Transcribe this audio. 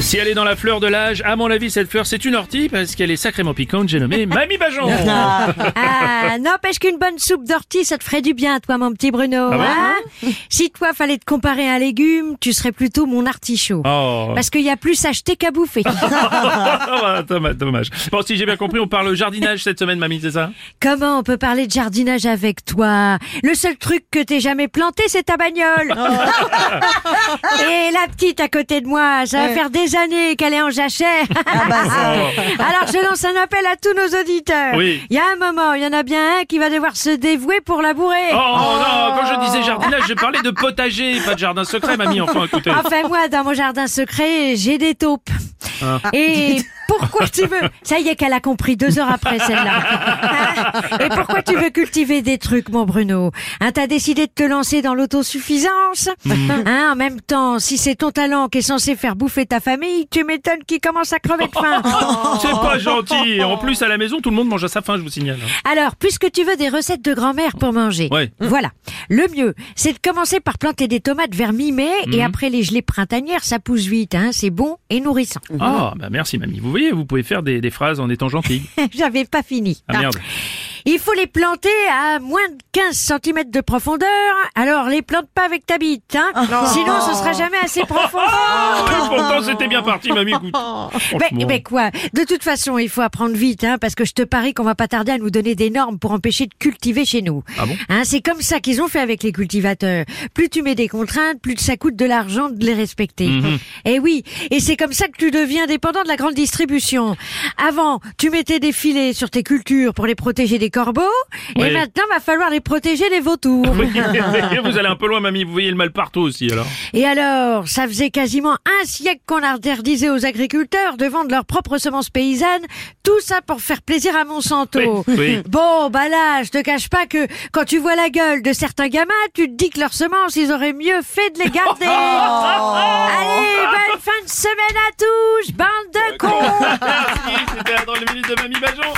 Si elle est dans la fleur de l'âge, à mon avis, cette fleur, c'est une ortie parce qu'elle est sacrément piquante. J'ai nommé Mamie Bajon. Ah, n'empêche qu'une bonne soupe d'ortie, ça te ferait du bien, toi, mon petit Bruno. Ah bon hein si toi, fallait te comparer à un légume, tu serais plutôt mon artichaut. Oh. Parce qu'il y a plus à acheter qu'à bouffer. Ah, dommage, dommage. Bon, si j'ai bien compris, on parle jardinage cette semaine, mamie, c'est ça Comment on peut parler de jardinage avec toi Le seul truc que t'aies jamais planté, c'est ta bagnole. Et la petite à côté de moi, ça va faire des années qu'elle est en jachère. Alors je lance un appel à tous nos auditeurs. Oui. Il y a un moment, il y en a bien un qui va devoir se dévouer pour labourer. Oh non, quand je disais jardinage, je parlais de potager, pas de jardin secret, mamie. Enfin, écoutez. Enfin, moi, dans mon jardin secret, j'ai des taupes. Ah. Et pourquoi tu veux? Ça y est qu'elle a compris deux heures après celle-là. Et pourquoi tu veux cultiver des trucs, mon Bruno? Hein, T'as décidé de te lancer dans l'autosuffisance? Hein, En même temps, si c'est ton talent qui est censé faire bouffer ta famille, tu m'étonnes qu'il commence à crever de faim. C'est pas gentil. En plus, à la maison, tout le monde mange à sa faim, je vous signale. Alors, puisque tu veux des recettes de grand-mère pour manger, Ouais. voilà. Le mieux, c'est de commencer par planter des tomates vers mi-mai et Mhm. après les gelées printanières, ça pousse vite. Hein, c'est bon et nourrissant. Ah, bah merci, mamie. Vous voyez, vous pouvez faire des, des phrases en étant gentille. J'avais pas fini. Ah merde. Il faut les planter à moins de 15 cm de profondeur. Alors, les plante pas avec ta bite, hein. Sinon, ce sera jamais assez profond. Ah, pourtant, c'était bien parti, mamie. Écoute. Mais, mais quoi? De toute façon, il faut apprendre vite, hein, parce que je te parie qu'on va pas tarder à nous donner des normes pour empêcher de cultiver chez nous. Ah bon? Hein, c'est comme ça qu'ils ont fait avec les cultivateurs. Plus tu mets des contraintes, plus ça coûte de l'argent de les respecter. Mhm. Et oui, et c'est comme ça que tu deviens dépendant de la grande distribution. Avant, tu mettais des filets sur tes cultures pour les protéger des corbeaux, Oui. et maintenant, va falloir les protéger des vautours. Oui, vous allez un peu loin, mamie. Vous voyez le mal partout aussi, alors. Et alors, ça faisait quasiment un siècle qu'on interdisait aux agriculteurs de vendre leurs propres semences paysannes, tout ça pour faire plaisir à Monsanto. Oui, oui. Bon, bah là, je te cache pas que quand tu vois la gueule de certains gamins, tu te dis que leurs semences, ils auraient mieux fait de les garder. Allez, bonne fin de semaine à tous, bande de cons Merci, c'était la drôle de minute de mamie Bajon.